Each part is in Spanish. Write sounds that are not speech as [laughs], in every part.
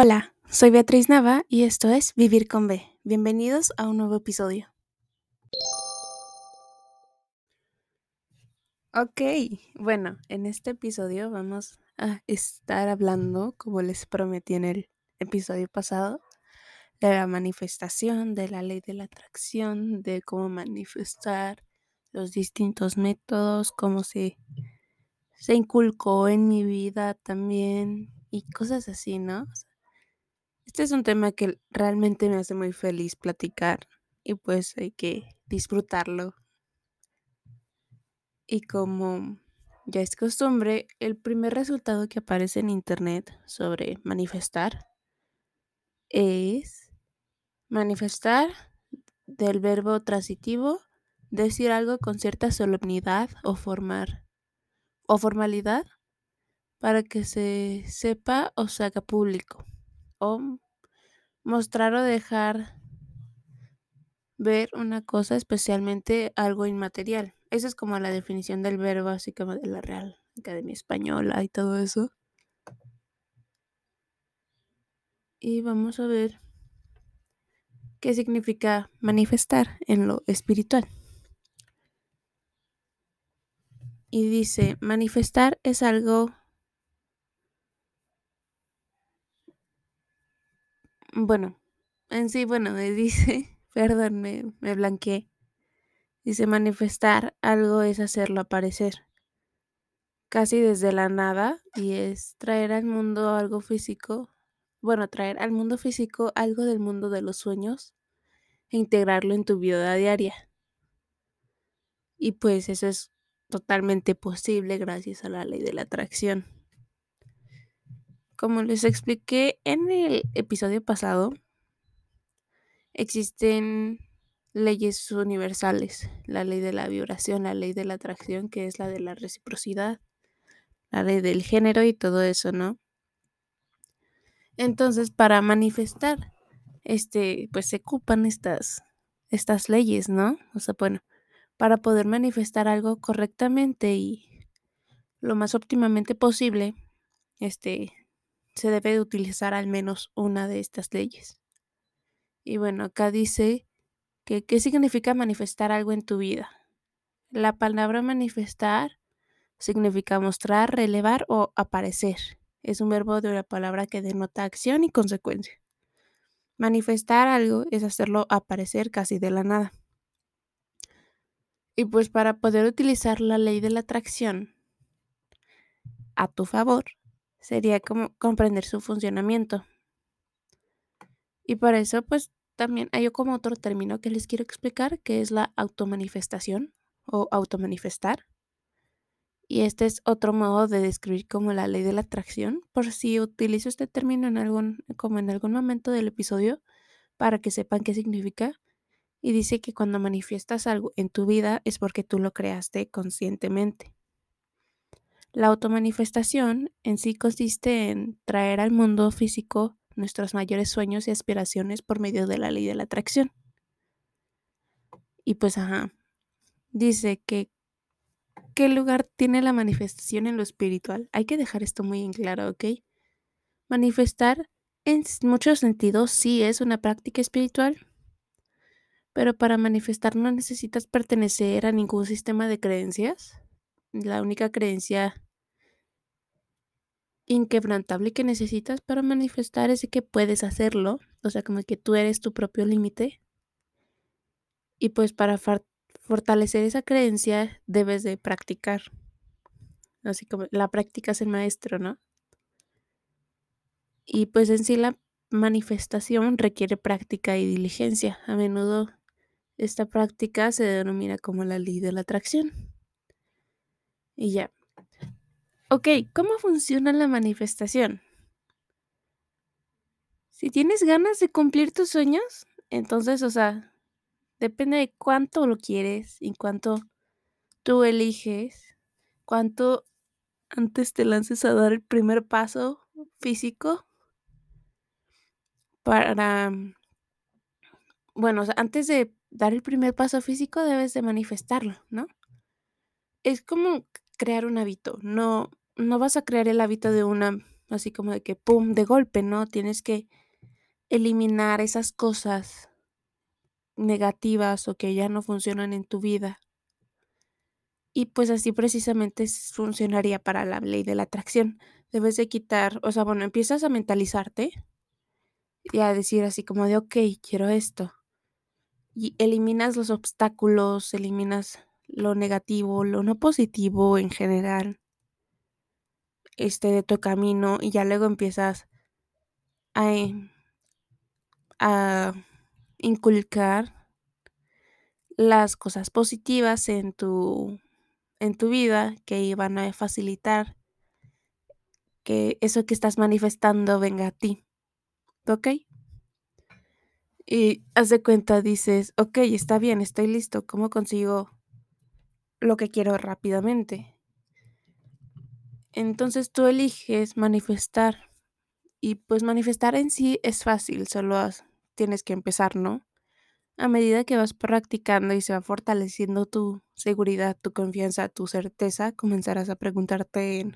Hola, soy Beatriz Nava y esto es Vivir con B. Bienvenidos a un nuevo episodio. Ok, bueno, en este episodio vamos a estar hablando, como les prometí en el episodio pasado, de la manifestación, de la ley de la atracción, de cómo manifestar los distintos métodos, cómo se, se inculcó en mi vida también y cosas así, ¿no? Este es un tema que realmente me hace muy feliz platicar y pues hay que disfrutarlo. Y como ya es costumbre, el primer resultado que aparece en internet sobre manifestar es manifestar del verbo transitivo, decir algo con cierta solemnidad o o formalidad para que se sepa o se haga público mostrar o dejar ver una cosa, especialmente algo inmaterial. Esa es como la definición del verbo, así como de la Real Academia Española y todo eso. Y vamos a ver qué significa manifestar en lo espiritual. Y dice, manifestar es algo Bueno, en sí, bueno, [laughs] dice, perdón, me, me blanqueé. Dice manifestar algo es hacerlo aparecer. Casi desde la nada y es traer al mundo algo físico. Bueno, traer al mundo físico algo del mundo de los sueños e integrarlo en tu vida diaria. Y pues eso es totalmente posible gracias a la ley de la atracción. Como les expliqué en el episodio pasado, existen leyes universales, la ley de la vibración, la ley de la atracción, que es la de la reciprocidad, la ley del género y todo eso, ¿no? Entonces, para manifestar, este, pues se ocupan estas, estas leyes, ¿no? O sea, bueno, para poder manifestar algo correctamente y lo más óptimamente posible, este, se debe de utilizar al menos una de estas leyes. Y bueno, acá dice que qué significa manifestar algo en tu vida. La palabra manifestar significa mostrar, relevar o aparecer. Es un verbo de una palabra que denota acción y consecuencia. Manifestar algo es hacerlo aparecer casi de la nada. Y pues para poder utilizar la ley de la atracción a tu favor, sería como comprender su funcionamiento. Y para eso, pues también hay como otro término que les quiero explicar, que es la automanifestación o automanifestar. Y este es otro modo de describir como la ley de la atracción, por si utilizo este término en algún, como en algún momento del episodio, para que sepan qué significa. Y dice que cuando manifiestas algo en tu vida es porque tú lo creaste conscientemente. La automanifestación en sí consiste en traer al mundo físico nuestros mayores sueños y aspiraciones por medio de la ley de la atracción. Y pues, ajá, dice que ¿qué lugar tiene la manifestación en lo espiritual? Hay que dejar esto muy en claro, ¿ok? Manifestar en muchos sentidos sí es una práctica espiritual, pero para manifestar no necesitas pertenecer a ningún sistema de creencias la única creencia inquebrantable que necesitas para manifestar es que puedes hacerlo, o sea, como que tú eres tu propio límite. Y pues para fortalecer esa creencia debes de practicar. Así como la práctica es el maestro, ¿no? Y pues en sí la manifestación requiere práctica y diligencia. A menudo esta práctica se denomina como la ley de la atracción. Y ya. Ok, ¿cómo funciona la manifestación? Si tienes ganas de cumplir tus sueños, entonces, o sea, depende de cuánto lo quieres y cuánto tú eliges, cuánto antes te lances a dar el primer paso físico para, bueno, antes de dar el primer paso físico debes de manifestarlo, ¿no? Es como crear un hábito. No, no vas a crear el hábito de una así como de que, ¡pum!, de golpe, ¿no? Tienes que eliminar esas cosas negativas o que ya no funcionan en tu vida. Y pues así precisamente funcionaría para la ley de la atracción. Debes de quitar, o sea, bueno, empiezas a mentalizarte y a decir así como de, ok, quiero esto. Y eliminas los obstáculos, eliminas lo negativo, lo no positivo en general, este, de tu camino y ya luego empiezas a, a inculcar las cosas positivas en tu, en tu vida que iban a facilitar que eso que estás manifestando venga a ti. ¿Ok? Y haz de cuenta, dices, ok, está bien, estoy listo, ¿cómo consigo lo que quiero rápidamente? Entonces tú eliges manifestar y pues manifestar en sí es fácil, solo tienes que empezar, ¿no? A medida que vas practicando y se va fortaleciendo tu seguridad, tu confianza, tu certeza, comenzarás a preguntarte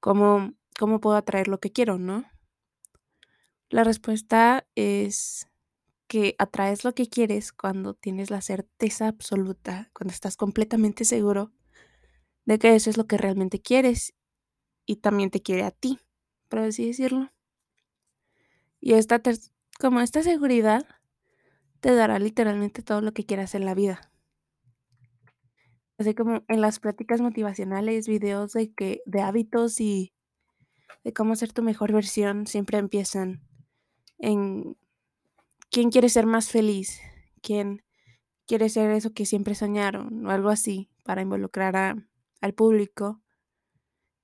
cómo, cómo puedo atraer lo que quiero, ¿no? La respuesta es que atraes lo que quieres cuando tienes la certeza absoluta, cuando estás completamente seguro de que eso es lo que realmente quieres y también te quiere a ti, por así decirlo. Y esta como esta seguridad te dará literalmente todo lo que quieras en la vida. Así como en las prácticas motivacionales, videos de que de hábitos y de cómo ser tu mejor versión siempre empiezan en quién quiere ser más feliz, quién quiere ser eso que siempre soñaron o algo así para involucrar al público.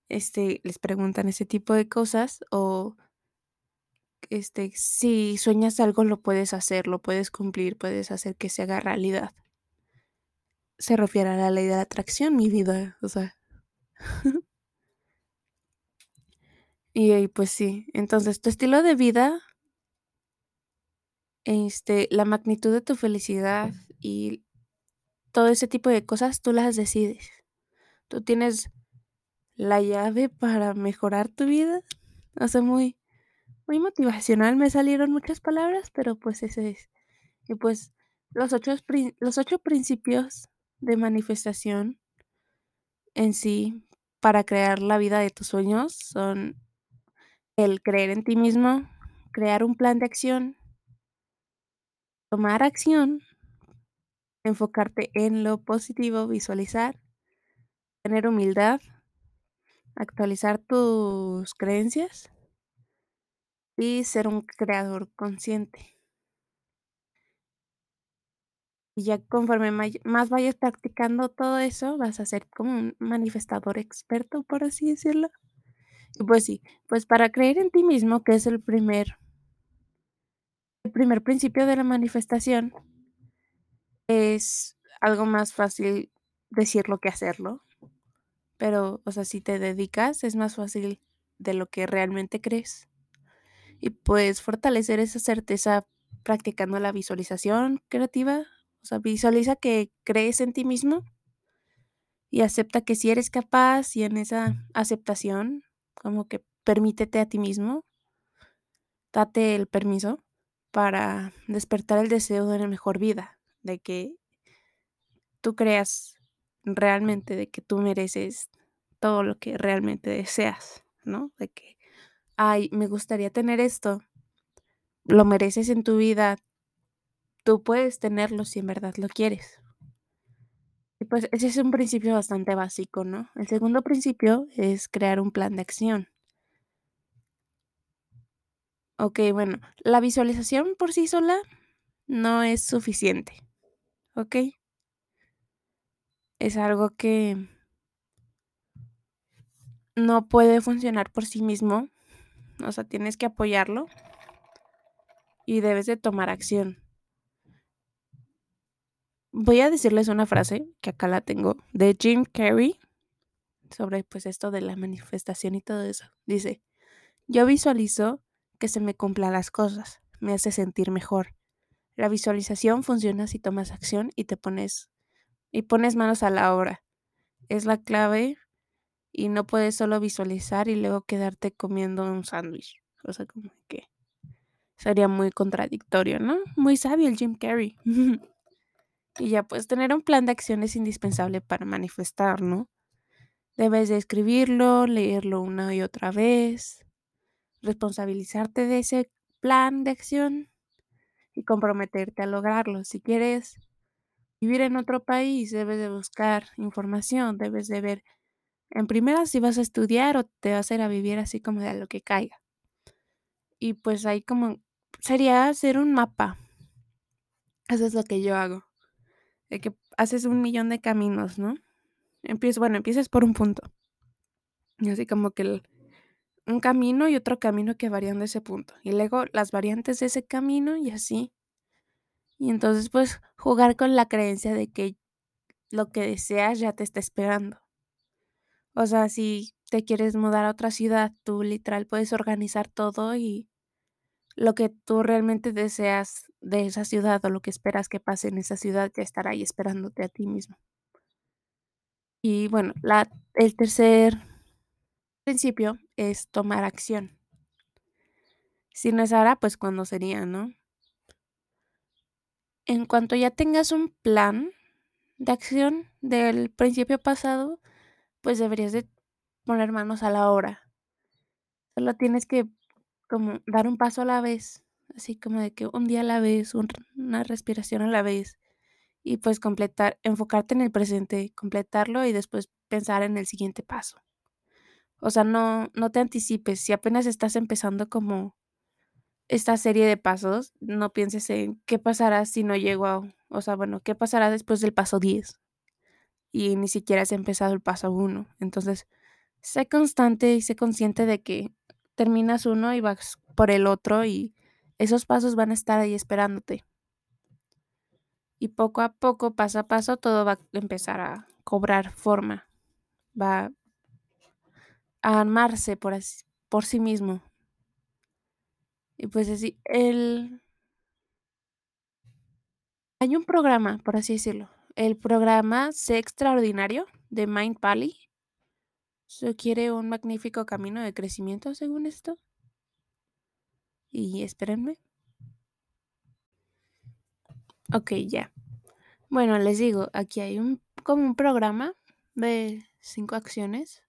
Este, les preguntan ese tipo de cosas o este, si sueñas algo lo puedes hacer, lo puedes cumplir, puedes hacer que se haga realidad. Se refiere a la ley de atracción, mi vida, o sea. [laughs] y, pues sí, entonces tu estilo de vida, este, la magnitud de tu felicidad y todo ese tipo de cosas, tú las decides. Tú tienes la llave para mejorar tu vida. O sea, muy, muy motivacional me salieron muchas palabras, pero pues ese es. Y pues los ocho, los ocho principios de manifestación en sí para crear la vida de tus sueños son el creer en ti mismo, crear un plan de acción, tomar acción, enfocarte en lo positivo, visualizar, tener humildad, actualizar tus creencias y ser un creador consciente. Y ya conforme más vayas practicando todo eso, vas a ser como un manifestador experto, por así decirlo. Y pues sí, pues para creer en ti mismo, que es el primer, el primer principio de la manifestación, es algo más fácil decirlo que hacerlo. Pero, o sea, si te dedicas, es más fácil de lo que realmente crees. Y puedes fortalecer esa certeza practicando la visualización creativa. O sea, visualiza que crees en ti mismo y acepta que si eres capaz y en esa aceptación, como que permítete a ti mismo, date el permiso para despertar el deseo de una mejor vida, de que tú creas realmente de que tú mereces todo lo que realmente deseas, ¿no? De que, ay, me gustaría tener esto, lo mereces en tu vida, tú puedes tenerlo si en verdad lo quieres. Y pues ese es un principio bastante básico, ¿no? El segundo principio es crear un plan de acción. Ok, bueno, la visualización por sí sola no es suficiente, ¿ok? Es algo que no puede funcionar por sí mismo. O sea, tienes que apoyarlo y debes de tomar acción. Voy a decirles una frase que acá la tengo de Jim Carrey sobre pues esto de la manifestación y todo eso. Dice, yo visualizo que se me cumplan las cosas, me hace sentir mejor. La visualización funciona si tomas acción y te pones y pones manos a la obra. Es la clave y no puedes solo visualizar y luego quedarte comiendo un sándwich. O sea, como que sería muy contradictorio, ¿no? Muy sabio el Jim Carrey. [laughs] y ya pues tener un plan de acción es indispensable para manifestar, ¿no? Debes de escribirlo, leerlo una y otra vez, responsabilizarte de ese plan de acción y comprometerte a lograrlo. Si quieres vivir en otro país, debes de buscar información, debes de ver en primera si vas a estudiar o te vas a ir a vivir así como de a lo que caiga. Y pues ahí como sería hacer un mapa. Eso es lo que yo hago. De que haces un millón de caminos, ¿no? Empiezas, bueno, empiezas por un punto. Y así como que un camino y otro camino que varían de ese punto. Y luego las variantes de ese camino y así. Y entonces pues jugar con la creencia de que lo que deseas ya te está esperando. O sea, si te quieres mudar a otra ciudad, tú literal puedes organizar todo y lo que tú realmente deseas de esa ciudad o lo que esperas que pase en esa ciudad ya estará ahí esperándote a ti mismo. Y bueno, la, el tercer principio es tomar acción. Si no es ahora, pues cuando sería, ¿no? En cuanto ya tengas un plan de acción del principio pasado, pues deberías de poner manos a la obra. Solo tienes que como dar un paso a la vez, así como de que un día a la vez, una respiración a la vez y pues completar, enfocarte en el presente, completarlo y después pensar en el siguiente paso. O sea, no, no te anticipes. Si apenas estás empezando como esta serie de pasos, no pienses en qué pasará si no llego a, o sea, bueno, qué pasará después del paso 10 y ni siquiera has empezado el paso 1. Entonces, sé constante y sé consciente de que terminas uno y vas por el otro y esos pasos van a estar ahí esperándote. Y poco a poco, paso a paso, todo va a empezar a cobrar forma. Va a armarse por, por sí mismo. Y pues así, el... Hay un programa, por así decirlo. El programa Sé Extraordinario de Mind Valley. Quiere un magnífico camino de crecimiento, según esto. Y espérenme. Ok, ya. Bueno, les digo, aquí hay un como un programa de cinco acciones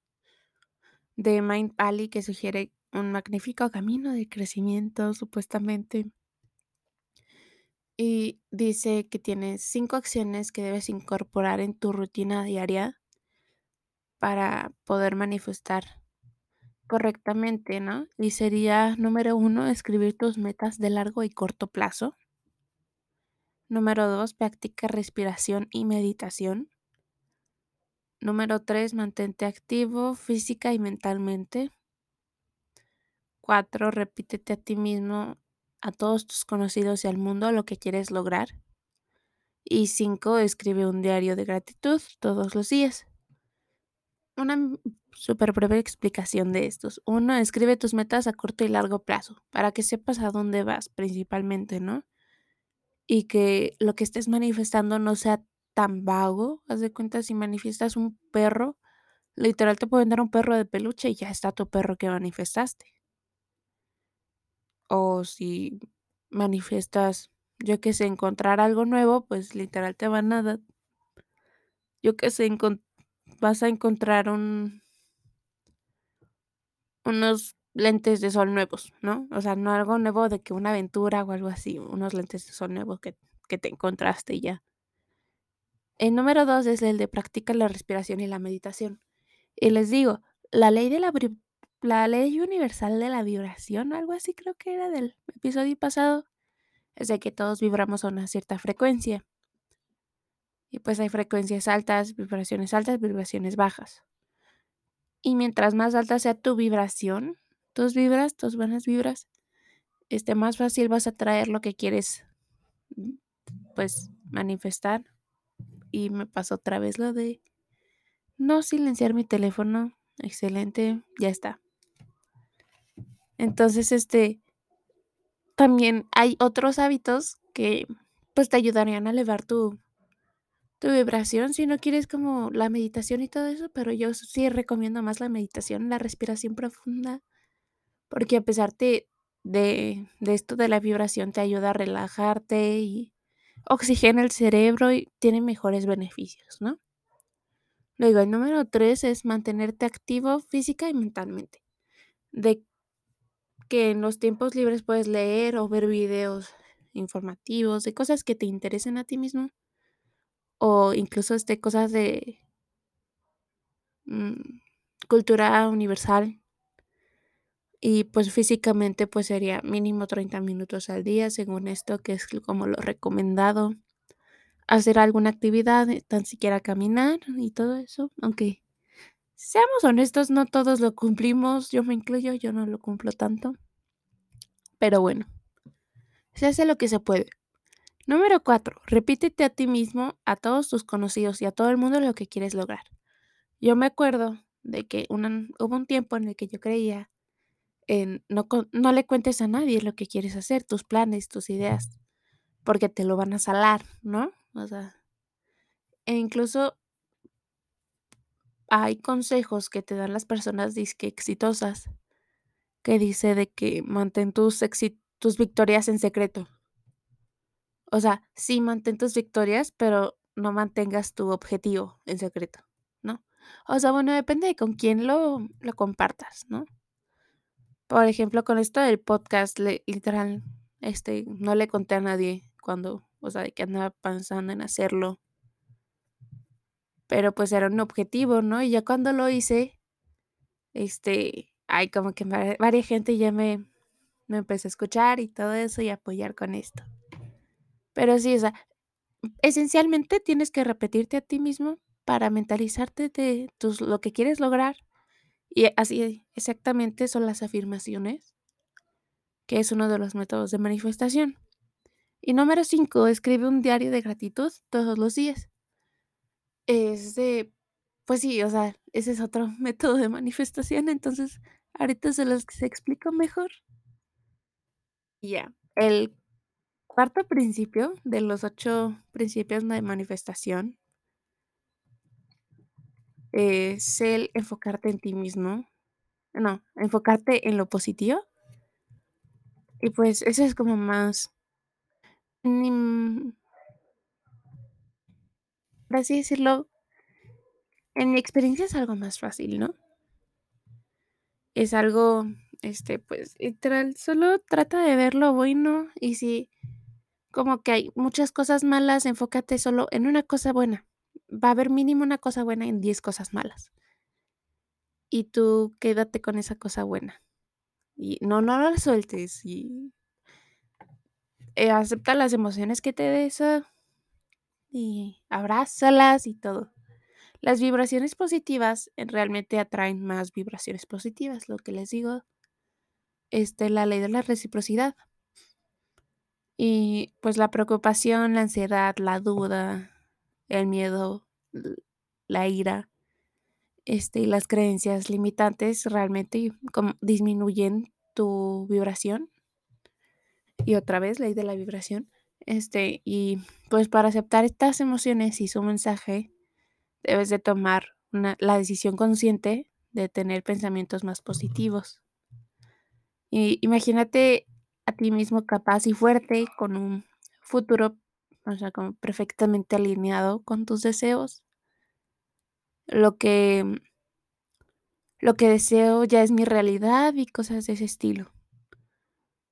de Mind Valley que sugiere un magnífico camino de crecimiento, supuestamente. Y dice que tienes cinco acciones que debes incorporar en tu rutina diaria para poder manifestar correctamente, ¿no? Y sería número uno, escribir tus metas de largo y corto plazo. Número dos, practica respiración y meditación. Número tres, mantente activo física y mentalmente. Cuatro, repítete a ti mismo, a todos tus conocidos y al mundo lo que quieres lograr. Y cinco, escribe un diario de gratitud todos los días. Una súper breve explicación de estos. Uno, escribe tus metas a corto y largo plazo para que sepas a dónde vas principalmente, ¿no? Y que lo que estés manifestando no sea tan vago. Haz de cuenta si manifiestas un perro, literal te pueden dar un perro de peluche y ya está tu perro que manifestaste. O si manifiestas, yo que sé, encontrar algo nuevo, pues literal te van a dar, yo que sé, vas a encontrar un, unos lentes de sol nuevos, ¿no? O sea, no algo nuevo de que una aventura o algo así, unos lentes de sol nuevos que, que te encontraste ya. El número dos es el de practicar la respiración y la meditación. Y les digo, la ley de la la ley universal de la vibración, algo así creo que era del episodio pasado, es de que todos vibramos a una cierta frecuencia. Y pues hay frecuencias altas, vibraciones altas, vibraciones bajas. Y mientras más alta sea tu vibración, tus vibras, tus buenas vibras, este, más fácil vas a traer lo que quieres, pues, manifestar. Y me pasó otra vez lo de no silenciar mi teléfono. Excelente, ya está. Entonces, este, también hay otros hábitos que pues te ayudarían a elevar tu, tu vibración si no quieres como la meditación y todo eso, pero yo sí recomiendo más la meditación, la respiración profunda, porque a pesar de, de, de esto de la vibración te ayuda a relajarte y oxigena el cerebro y tiene mejores beneficios, ¿no? Luego, el número tres es mantenerte activo física y mentalmente. De que en los tiempos libres puedes leer o ver videos informativos de cosas que te interesen a ti mismo o incluso este, cosas de mm, cultura universal. Y pues físicamente pues sería mínimo 30 minutos al día, según esto, que es como lo recomendado. Hacer alguna actividad, eh, tan siquiera caminar y todo eso, aunque seamos honestos, no todos lo cumplimos, yo me incluyo, yo no lo cumplo tanto. Pero bueno, se hace lo que se puede. Número 4. Repítete a ti mismo, a todos tus conocidos y a todo el mundo lo que quieres lograr. Yo me acuerdo de que hubo un tiempo en el que yo creía en no, no le cuentes a nadie lo que quieres hacer, tus planes, tus ideas, porque te lo van a salar, ¿no? O sea, e incluso hay consejos que te dan las personas disque exitosas que dice de que mantén tus, tus victorias en secreto. O sea, sí mantén tus victorias, pero no mantengas tu objetivo en secreto, ¿no? O sea, bueno, depende de con quién lo, lo compartas, ¿no? Por ejemplo, con esto del podcast, literal, este, no le conté a nadie cuando, o sea, de que andaba pensando en hacerlo. Pero pues era un objetivo, ¿no? Y ya cuando lo hice, este, hay como que varias gente ya me, me a escuchar y todo eso y apoyar con esto. Pero sí, o sea, esencialmente tienes que repetirte a ti mismo para mentalizarte de tus, lo que quieres lograr. Y así exactamente son las afirmaciones, que es uno de los métodos de manifestación. Y número cinco, escribe un diario de gratitud todos los días. Es de, pues sí, o sea, ese es otro [laughs] método de manifestación, entonces ahorita se los explico mejor. Ya, el Cuarto principio de los ocho principios de manifestación es el enfocarte en ti mismo. No, enfocarte en lo positivo. Y pues eso es como más... Por así decirlo, en mi experiencia es algo más fácil, ¿no? Es algo, este, pues, literal, solo trata de ver lo bueno y si como que hay muchas cosas malas, enfócate solo en una cosa buena. Va a haber mínimo una cosa buena en 10 cosas malas. Y tú quédate con esa cosa buena. Y no, no la sueltes. Y eh, acepta las emociones que te des y abrázalas y todo. Las vibraciones positivas realmente atraen más vibraciones positivas, lo que les digo. Este, la ley de la reciprocidad. Y pues la preocupación, la ansiedad, la duda, el miedo, la ira, este, y las creencias limitantes realmente disminuyen tu vibración. Y otra vez, ley de la vibración. Este, y pues para aceptar estas emociones y su mensaje, debes de tomar la decisión consciente de tener pensamientos más positivos. Y imagínate a ti mismo capaz y fuerte con un futuro, o sea, como perfectamente alineado con tus deseos. Lo que lo que deseo ya es mi realidad y cosas de ese estilo.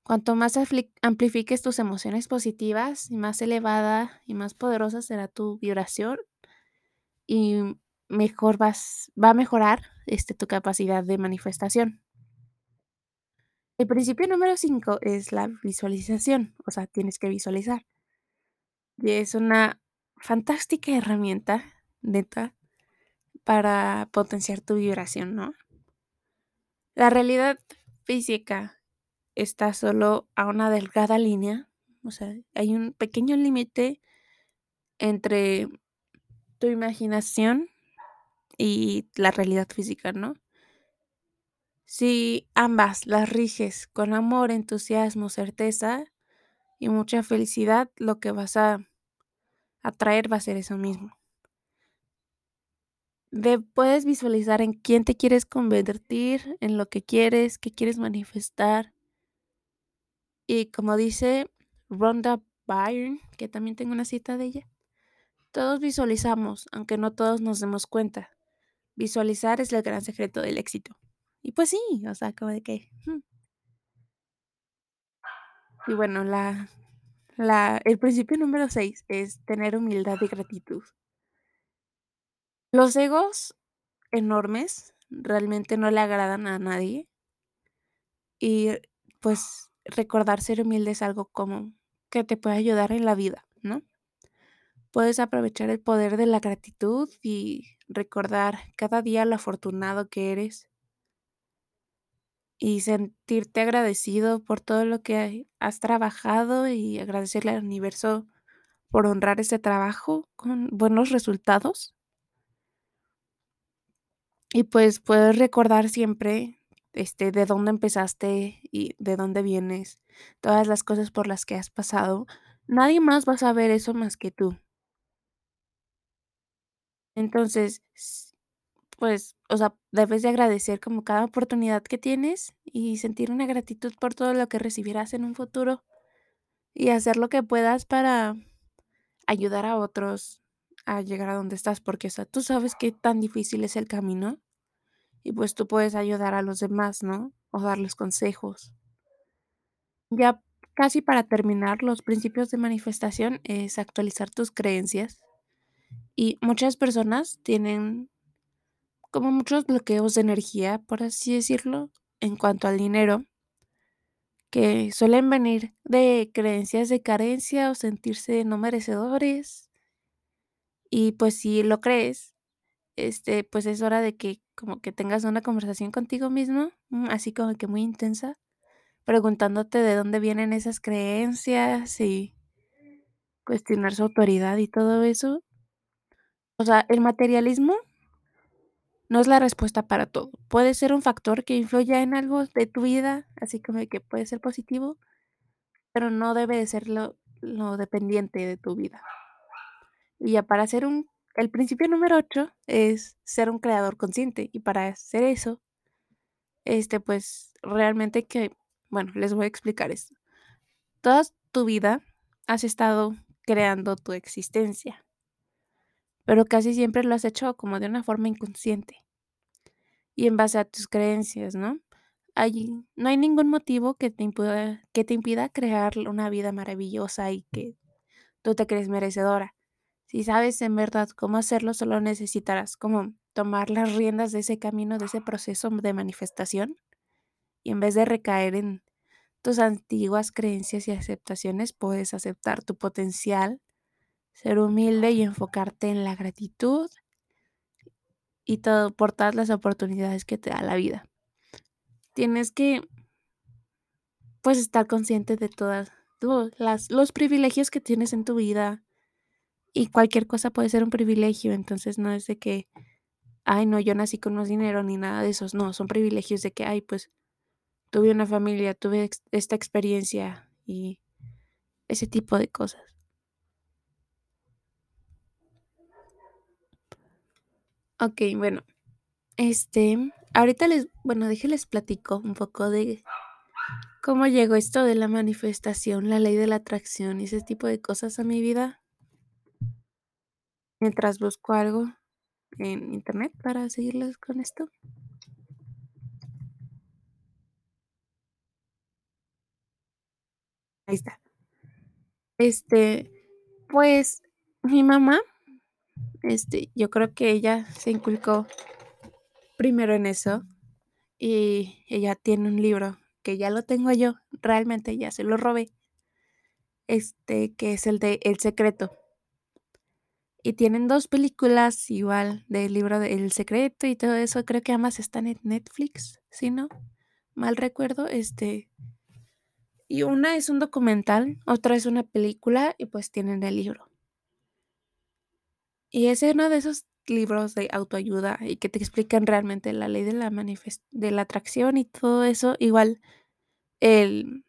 Cuanto más amplifiques tus emociones positivas más elevada y más poderosa será tu vibración y mejor vas, va a mejorar este, tu capacidad de manifestación. El principio número 5 es la visualización, o sea, tienes que visualizar. Y es una fantástica herramienta, neta, para potenciar tu vibración, ¿no? La realidad física está solo a una delgada línea, o sea, hay un pequeño límite entre tu imaginación y la realidad física, ¿no? Si ambas las riges con amor, entusiasmo, certeza y mucha felicidad, lo que vas a atraer va a ser eso mismo. de puedes visualizar en quién te quieres convertir, en lo que quieres, qué quieres manifestar. Y como dice Rhonda Byrne, que también tengo una cita de ella, todos visualizamos, aunque no todos nos demos cuenta. Visualizar es el gran secreto del éxito. Y pues sí, o sea, como de que... hmm. Y bueno, la, la, el principio número 6 es tener humildad y gratitud. Los egos enormes realmente no le agradan a nadie. Y pues recordar ser humilde es algo como que te puede ayudar en la vida, ¿no? Puedes aprovechar el poder de la gratitud y recordar cada día lo afortunado que eres y sentirte agradecido por todo lo que has trabajado y agradecerle al universo por honrar ese trabajo con buenos resultados. Y pues puedes recordar siempre este, de dónde empezaste y de dónde vienes, todas las cosas por las que has pasado. Nadie más va a saber eso más que tú. Entonces, pues, o sea, debes de agradecer como cada oportunidad que tienes y sentir una gratitud por todo lo que recibirás en un futuro y hacer lo que puedas para ayudar a otros a llegar a donde estás, porque, o sea, tú sabes qué tan difícil es el camino y pues tú puedes ayudar a los demás, ¿no? O darles consejos. Ya casi para terminar, los principios de manifestación es actualizar tus creencias y muchas personas tienen como muchos bloqueos de energía, por así decirlo, en cuanto al dinero, que suelen venir de creencias de carencia o sentirse no merecedores. Y pues si lo crees, este, pues es hora de que como que tengas una conversación contigo mismo, mm, así como que muy intensa, preguntándote de dónde vienen esas creencias y cuestionar su autoridad y todo eso. O sea, el materialismo no es la respuesta para todo. Puede ser un factor que influya en algo de tu vida, así como que puede ser positivo, pero no debe de ser lo, dependiente de tu vida. Y ya para hacer un, el principio número 8 es ser un creador consciente. Y para hacer eso, este, pues realmente que, bueno, les voy a explicar esto. Toda tu vida has estado creando tu existencia, pero casi siempre lo has hecho como de una forma inconsciente y en base a tus creencias, ¿no? Hay, no hay ningún motivo que te, impida, que te impida crear una vida maravillosa y que tú te crees merecedora. Si sabes en verdad cómo hacerlo, solo necesitarás como tomar las riendas de ese camino, de ese proceso de manifestación y en vez de recaer en tus antiguas creencias y aceptaciones, puedes aceptar tu potencial, ser humilde y enfocarte en la gratitud y todo por todas las oportunidades que te da la vida. Tienes que pues estar consciente de todas las, los privilegios que tienes en tu vida y cualquier cosa puede ser un privilegio, entonces no es de que, ay, no, yo nací con más dinero ni nada de esos, no, son privilegios de que, ay, pues tuve una familia, tuve esta experiencia y ese tipo de cosas. Ok, bueno, este, ahorita les, bueno, déjenles platico un poco de cómo llegó esto de la manifestación, la ley de la atracción y ese tipo de cosas a mi vida mientras busco algo en internet para seguirles con esto. Ahí está. Este, pues mi mamá, este, yo creo que ella se inculcó primero en eso y ella tiene un libro que ya lo tengo yo, realmente ya se lo robé, este, que es el de El Secreto. Y tienen dos películas igual del libro de El Secreto y todo eso, creo que ambas están en Netflix, si no mal recuerdo, este, y una es un documental, otra es una película y pues tienen el libro. Y es uno de esos libros de autoayuda y que te explican realmente la ley de la de la atracción y todo eso. Igual el,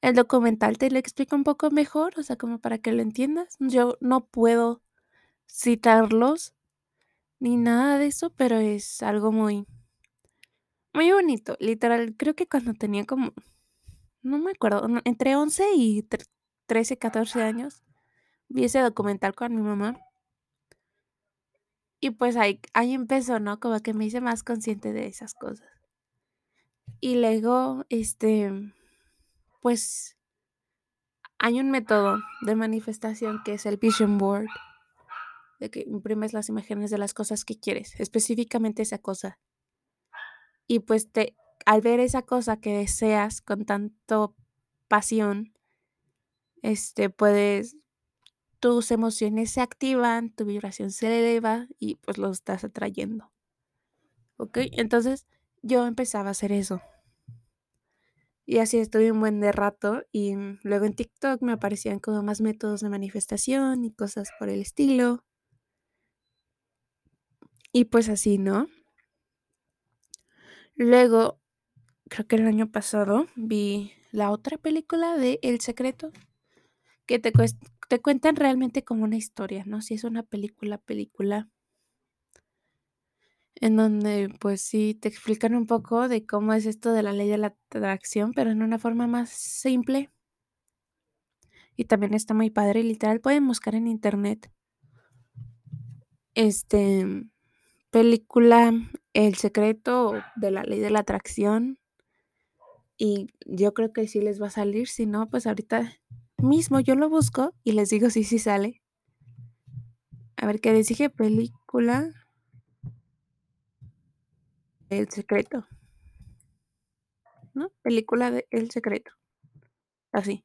el documental te lo explica un poco mejor, o sea, como para que lo entiendas. Yo no puedo citarlos ni nada de eso, pero es algo muy muy bonito. Literal, creo que cuando tenía como, no me acuerdo, entre 11 y 13, 14 años, vi ese documental con mi mamá. Y pues ahí, ahí empezó, ¿no? Como que me hice más consciente de esas cosas. Y luego, este, pues hay un método de manifestación que es el vision board, de que imprimes las imágenes de las cosas que quieres, específicamente esa cosa. Y pues te, al ver esa cosa que deseas con tanto pasión, este, puedes, tus emociones se activan, tu vibración se eleva y pues lo estás atrayendo. ¿Ok? Entonces yo empezaba a hacer eso. Y así estuve un buen de rato y luego en TikTok me aparecían como más métodos de manifestación y cosas por el estilo. Y pues así, ¿no? Luego, creo que el año pasado vi la otra película de El Secreto, que te, te cuentan realmente como una historia, ¿no? Si es una película, película en donde pues sí te explican un poco de cómo es esto de la ley de la atracción, pero en una forma más simple. Y también está muy padre, literal pueden buscar en internet este película El secreto de la ley de la atracción y yo creo que sí les va a salir, si no pues ahorita mismo yo lo busco y les digo si sí sale. A ver qué les dije película el secreto. ¿No? Película de El secreto. Así.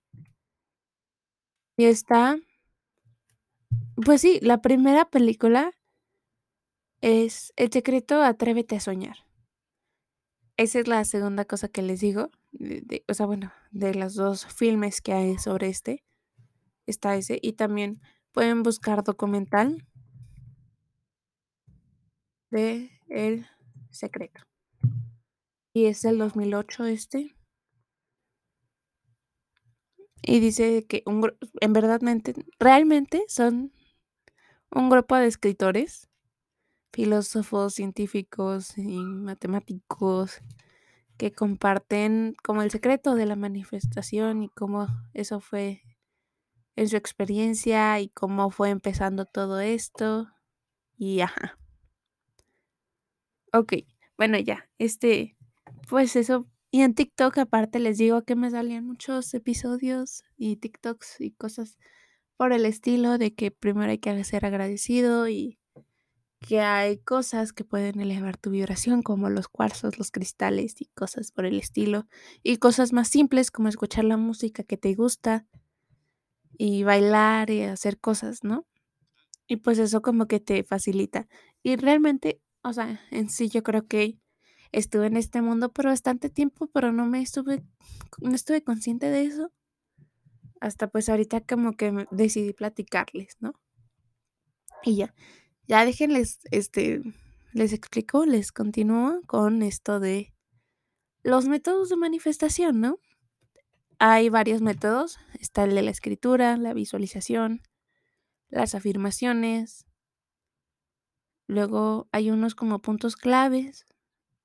Y está. Pues sí, la primera película es El secreto, atrévete a soñar. Esa es la segunda cosa que les digo. o sea, bueno, de los dos filmes que hay sobre este, está ese. Y también pueden buscar documental de El secreto. Y es el 2008 este. Y dice que un, en verdad, realmente son un grupo de escritores, filósofos, científicos y matemáticos que comparten como el secreto de la manifestación y cómo eso fue en su experiencia y cómo fue empezando todo esto. Y ajá. Ok, bueno, ya, este, pues eso. Y en TikTok aparte les digo que me salían muchos episodios y TikToks y cosas por el estilo de que primero hay que ser agradecido y que hay cosas que pueden elevar tu vibración como los cuarzos, los cristales y cosas por el estilo. Y cosas más simples como escuchar la música que te gusta y bailar y hacer cosas, ¿no? Y pues eso como que te facilita. Y realmente o sea, en sí yo creo que estuve en este mundo por bastante tiempo, pero no me estuve, no estuve consciente de eso. Hasta pues ahorita como que decidí platicarles, ¿no? Y ya, ya déjenles, este, les explico, les continúo con esto de los métodos de manifestación, ¿no? Hay varios métodos, está el de la escritura, la visualización, las afirmaciones, Luego hay unos como puntos claves.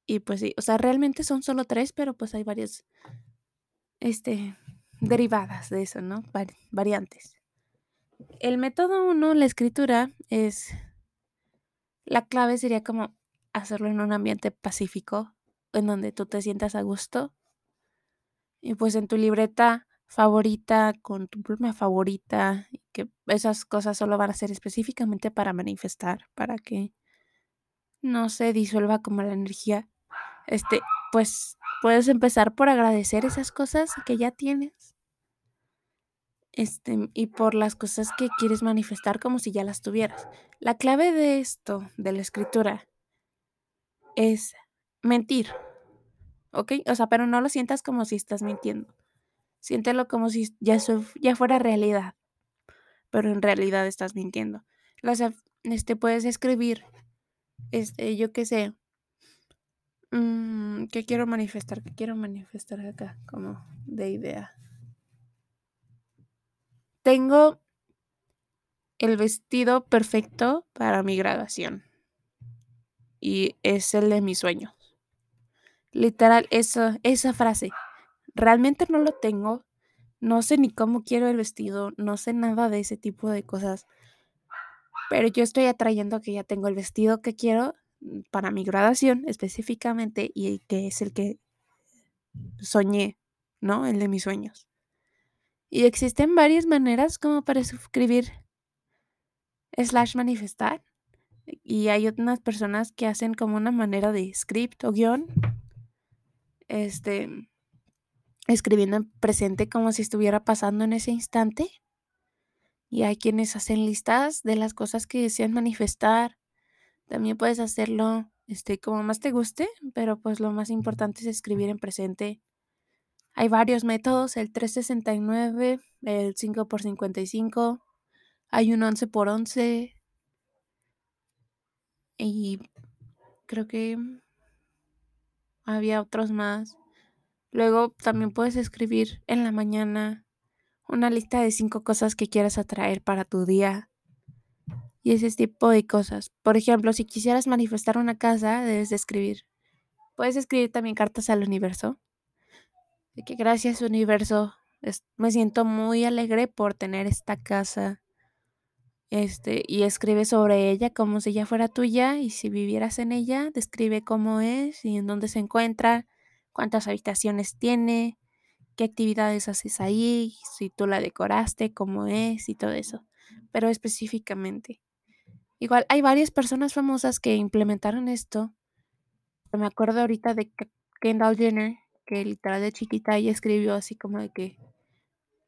Y pues sí, o sea, realmente son solo tres, pero pues hay varias, este, derivadas de eso, ¿no? variantes. El método uno, la escritura, es, la clave sería como hacerlo en un ambiente pacífico, en donde tú te sientas a gusto. Y pues en tu libreta favorita, con tu pluma favorita, que esas cosas solo van a ser específicamente para manifestar, para que no se disuelva como la energía. Este, pues puedes empezar por agradecer esas cosas que ya tienes. Este, y por las cosas que quieres manifestar como si ya las tuvieras. La clave de esto, de la escritura, es mentir. ¿Ok? O sea, pero no lo sientas como si estás mintiendo. Siéntelo como si ya, ya fuera realidad, pero en realidad estás mintiendo. Las, este, puedes escribir, este, yo qué sé, mm, ¿qué quiero manifestar? ¿Qué quiero manifestar acá como de idea? Tengo el vestido perfecto para mi graduación. y es el de mis sueños. Literal, esa, esa frase. Realmente no lo tengo. No sé ni cómo quiero el vestido. No sé nada de ese tipo de cosas. Pero yo estoy atrayendo que ya tengo el vestido que quiero para mi graduación específicamente y que es el que soñé, ¿no? El de mis sueños. Y existen varias maneras como para escribir slash manifestar. Y hay unas personas que hacen como una manera de script o guion. Este, escribiendo en presente como si estuviera pasando en ese instante. Y hay quienes hacen listas de las cosas que desean manifestar. También puedes hacerlo este, como más te guste, pero pues lo más importante es escribir en presente. Hay varios métodos, el 369, el 5x55, hay un 11x11 y creo que había otros más. Luego también puedes escribir en la mañana una lista de cinco cosas que quieras atraer para tu día y ese tipo de cosas. Por ejemplo, si quisieras manifestar una casa, debes de escribir. Puedes escribir también cartas al universo. Que gracias universo, me siento muy alegre por tener esta casa. Este, y escribe sobre ella como si ya fuera tuya y si vivieras en ella, describe cómo es y en dónde se encuentra, cuántas habitaciones tiene, qué actividades haces ahí, si tú la decoraste, cómo es y todo eso, pero específicamente. Igual hay varias personas famosas que implementaron esto. Me acuerdo ahorita de Kendall Jenner, que literal de chiquita ella escribió así como de que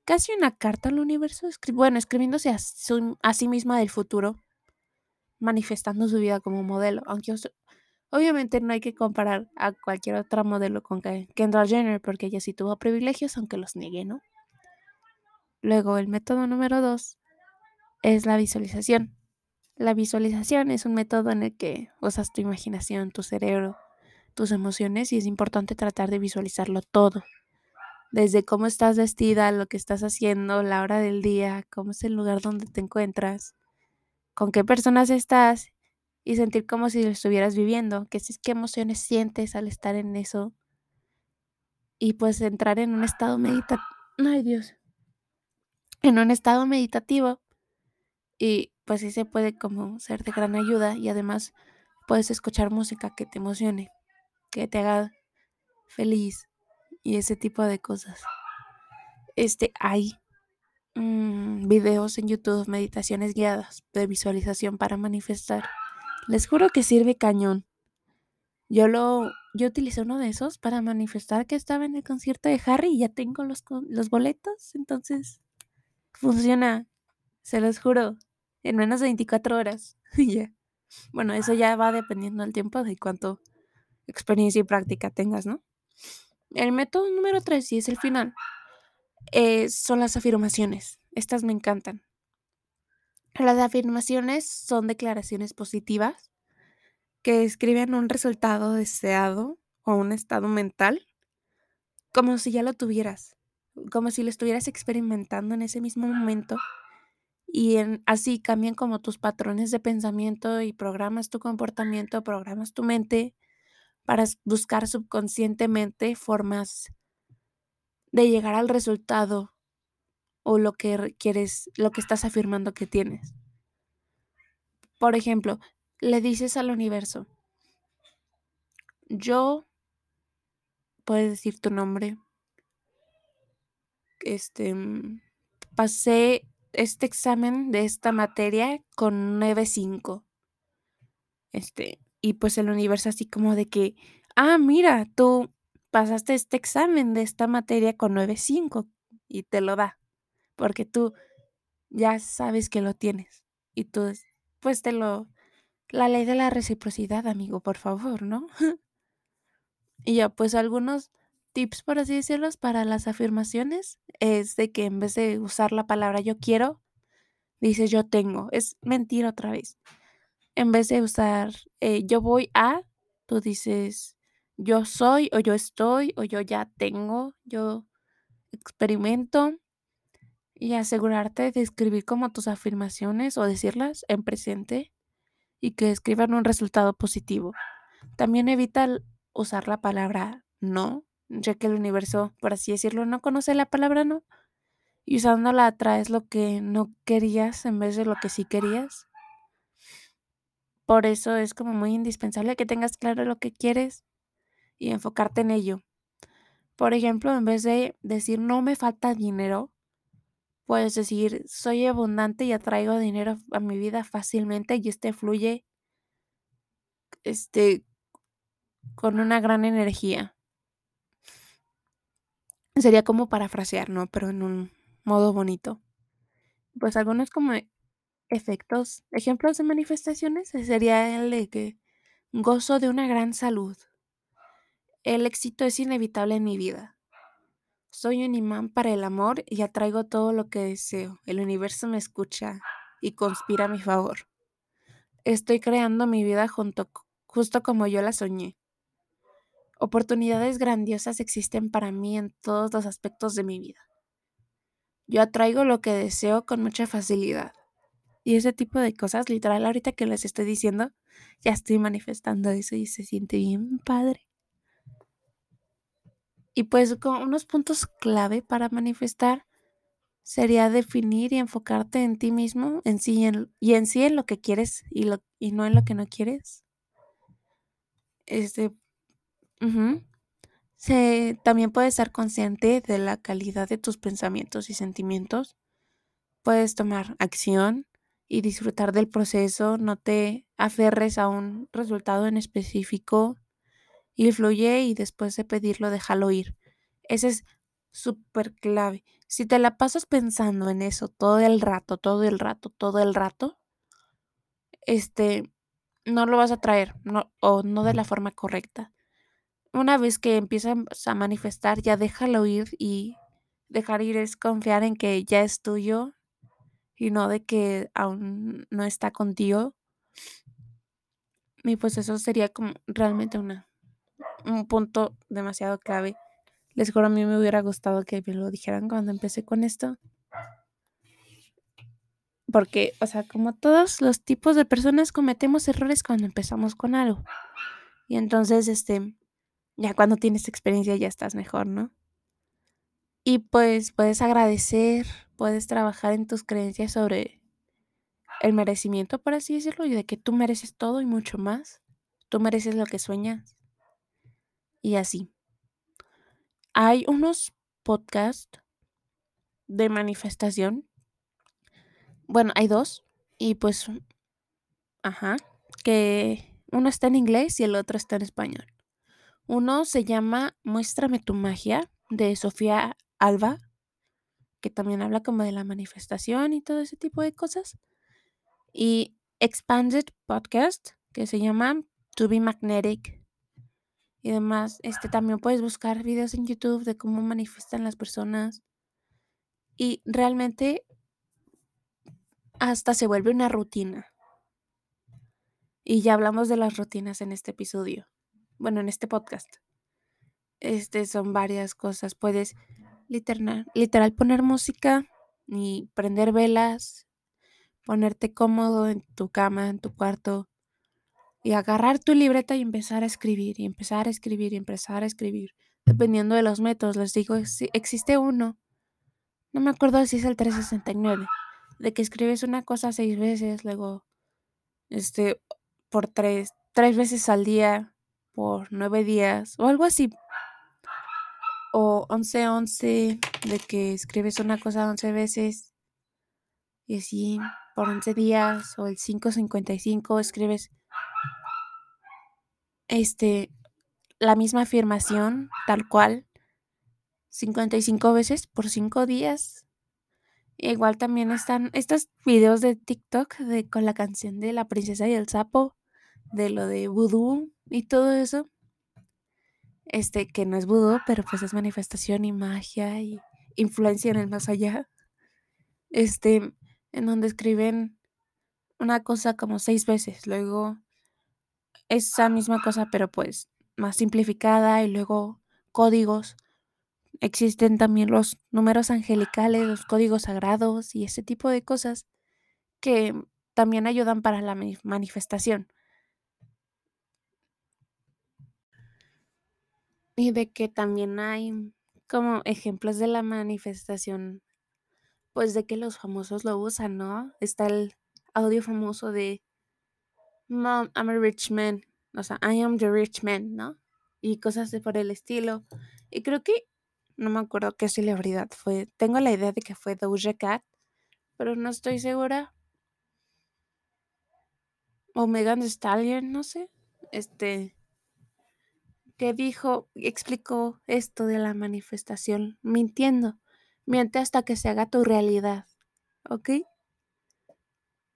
casi una carta al universo, bueno, escribiéndose a, sí misma del futuro, manifestando su vida como modelo, aunque Obviamente no hay que comparar a cualquier otra modelo con Kendall Jenner porque ella sí tuvo privilegios, aunque los niegue, ¿no? Luego, el método número dos es la visualización. La visualización es un método en el que usas tu imaginación, tu cerebro, tus emociones y es importante tratar de visualizarlo todo. Desde cómo estás vestida, lo que estás haciendo, la hora del día, cómo es el lugar donde te encuentras, con qué personas estás y sentir como si lo estuvieras viviendo, qué, qué emociones sientes al estar en eso y pues entrar en un estado meditativo, ay Dios, en un estado meditativo y pues sí se puede como ser de gran ayuda y además puedes escuchar música que te emocione, que te haga feliz y ese tipo de cosas. Este hay mm, videos en YouTube, meditaciones guiadas de visualización para manifestar les juro que sirve cañón. Yo lo, yo utilicé uno de esos para manifestar que estaba en el concierto de Harry y ya tengo los, los boletos, entonces funciona, se los juro, en menos de 24 horas. [laughs] Bueno, eso ya va dependiendo del tiempo de cuánto experiencia y práctica tengas, ¿no? El método número 3, y es el final, eh, son las afirmaciones. Estas me encantan. Las afirmaciones son declaraciones positivas que describen un resultado deseado o un estado mental como si ya lo tuvieras, como si lo estuvieras experimentando en ese mismo momento y así cambian como tus patrones de pensamiento y programas tu comportamiento, programas tu mente para buscar subconscientemente formas de llegar al resultado o lo que quieres, lo que estás afirmando que tienes. Por ejemplo, le dices al universo, yo, puedes decir tu nombre, este, mm, pasé este examen de esta materia con 9.5. Este, y pues el universo así como de que, ah, mira, tú pasaste este examen de esta materia con 9.5 y te lo da porque tú ya sabes que lo tienes y tú pues te lo la ley de la reciprocidad, amigo, por favor, ¿no? [laughs] y ya pues algunos tips por así decirlos para las afirmaciones es de que en vez de usar la palabra yo quiero, dices yo tengo. Es mentira otra vez. En vez de usar eh, yo voy a, tú dices yo soy o yo estoy o yo ya tengo, yo experimento y asegurarte de escribir como tus afirmaciones o decirlas en presente y que escriban un resultado positivo. También evita usar la palabra no, ya que el universo, por así decirlo, no conoce la palabra no. Y usándola atraes lo que no querías en vez de lo que sí querías. Por eso es como muy indispensable que tengas claro lo que quieres y enfocarte en ello. Por ejemplo, en vez de decir no me falta dinero, puedes decir soy abundante y atraigo dinero a mi vida fácilmente y este fluye este con una gran energía. Sería como parafrasear, ¿no? Pero en un modo bonito. Pues algunos como efectos, ejemplos de manifestaciones, sería el de que gozo de una gran salud. El éxito es inevitable en mi vida. Soy un imán para el amor y atraigo todo lo que deseo. El universo me escucha y conspira a mi favor. Estoy creando mi vida junto, justo como yo la soñé. Oportunidades grandiosas existen para mí en todos los aspectos de mi vida. Yo atraigo lo que deseo con mucha facilidad. Y ese tipo de cosas, literal, ahorita que les estoy diciendo, ya estoy manifestando eso y se siente bien padre. Y pues con unos puntos clave para manifestar sería definir y enfocarte en ti mismo, en sí y en sí en lo que quieres y, lo, y no en lo que no quieres. Este, Se, también puedes ser consciente de la calidad de tus pensamientos y sentimientos. Puedes tomar acción y disfrutar del proceso, no te aferres a un resultado en específico y fluye y después de pedirlo déjalo ir. Ese es súper clave. Si te la pasas pensando en eso todo el rato, todo el rato, todo el rato, este, no lo vas a traer no, o no de la forma correcta. Una vez que empiezas a manifestar, ya déjalo ir y dejar ir es confiar en que ya es tuyo y no de que aún no está contigo. Y pues eso sería como realmente una, un punto demasiado clave. Les juro, a mí me hubiera gustado que me lo dijeran cuando empecé con esto. Porque, o sea, como todos los tipos de personas cometemos errores cuando empezamos con algo. Y entonces, este, ya cuando tienes experiencia ya estás mejor, ¿no? Y pues puedes agradecer, puedes trabajar en tus creencias sobre el merecimiento, por así decirlo, y de que tú mereces todo y mucho más. Tú mereces lo que sueñas. Y así. Hay unos podcasts de manifestación. Bueno, hay dos. Y pues, ajá, que uno está en inglés y el otro está en español. Uno se llama Muéstrame tu magia de Sofía Alba que también habla como de la manifestación y todo ese tipo de cosas. Y Expanded Podcast, que se llama To Be Magnetic. Y demás, este también puedes buscar videos en YouTube de cómo manifestan las personas. Y realmente hasta se vuelve una rutina. Y ya hablamos de las rutinas en este episodio. Bueno, en este podcast. Este son varias cosas. Puedes literal, literal poner música y prender velas, ponerte cómodo en tu cama, en tu cuarto y agarrar tu libreta y empezar a escribir y empezar a escribir y empezar a escribir, dependiendo de los métodos. Les digo, existe uno, no me acuerdo si es el 369, de que escribes una cosa seis veces, luego, este, por tres, tres veces al día, por nueve días, o algo así, o 11-11, de que escribes una cosa 11 veces y así por 11 días, o el 555 escribes este la misma afirmación tal cual 55 veces por 5 días. igual también están estos videos de TikTok de con la canción de la princesa y el sapo, de lo de vudú y todo eso este, que no es vudú, pero pues es manifestación y magia y influencia en el más allá, este, en donde escriben una cosa como seis veces, luego esa misma cosa, pero pues más simplificada y luego códigos. Existen también los números angelicales, los códigos sagrados y ese tipo de cosas que también ayudan para la manifestación. Y de que también hay como ejemplos de la manifestación, pues de que los famosos lo usan, ¿no? Está el audio famoso de Mom, I'm a rich man, o sea, I am the rich man, ¿no? Y cosas de por el estilo. Y creo que, no me acuerdo qué celebridad fue, tengo la idea de que fue Doja Cat, pero no estoy segura. O Megan Stallion, no sé. Este, que dijo, explicó esto de la manifestación, mintiendo. Miente hasta que se haga tu realidad. ¿Ok?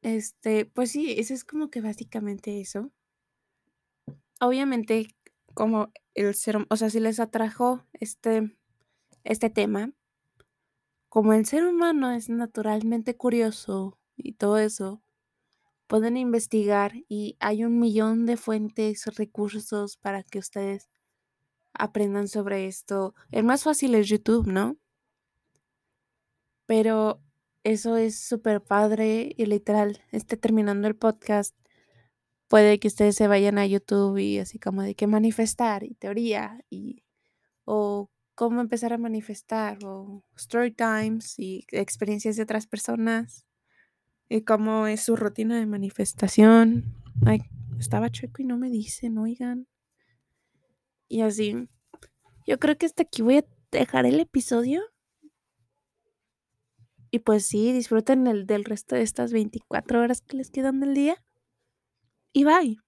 Este, pues sí, eso es como que básicamente eso. Obviamente, como el ser, o sea, si les atrajo este, este tema, como el ser humano es naturalmente curioso y todo eso, pueden investigar y hay un millón de fuentes, recursos para que ustedes aprendan sobre esto. El más fácil es YouTube, ¿no? Pero eso es súper padre y literal, esté terminando el podcast. Puede que ustedes se vayan a YouTube y así como de qué manifestar y teoría y o cómo empezar a manifestar o story times y experiencias de otras personas y cómo es su rutina de manifestación. Ay, estaba chueco y no me dicen, oigan. Y así. Yo creo que hasta aquí voy a dejar el episodio. Y pues sí, disfruten el del resto de estas 24 horas que les quedan del día. Y bye.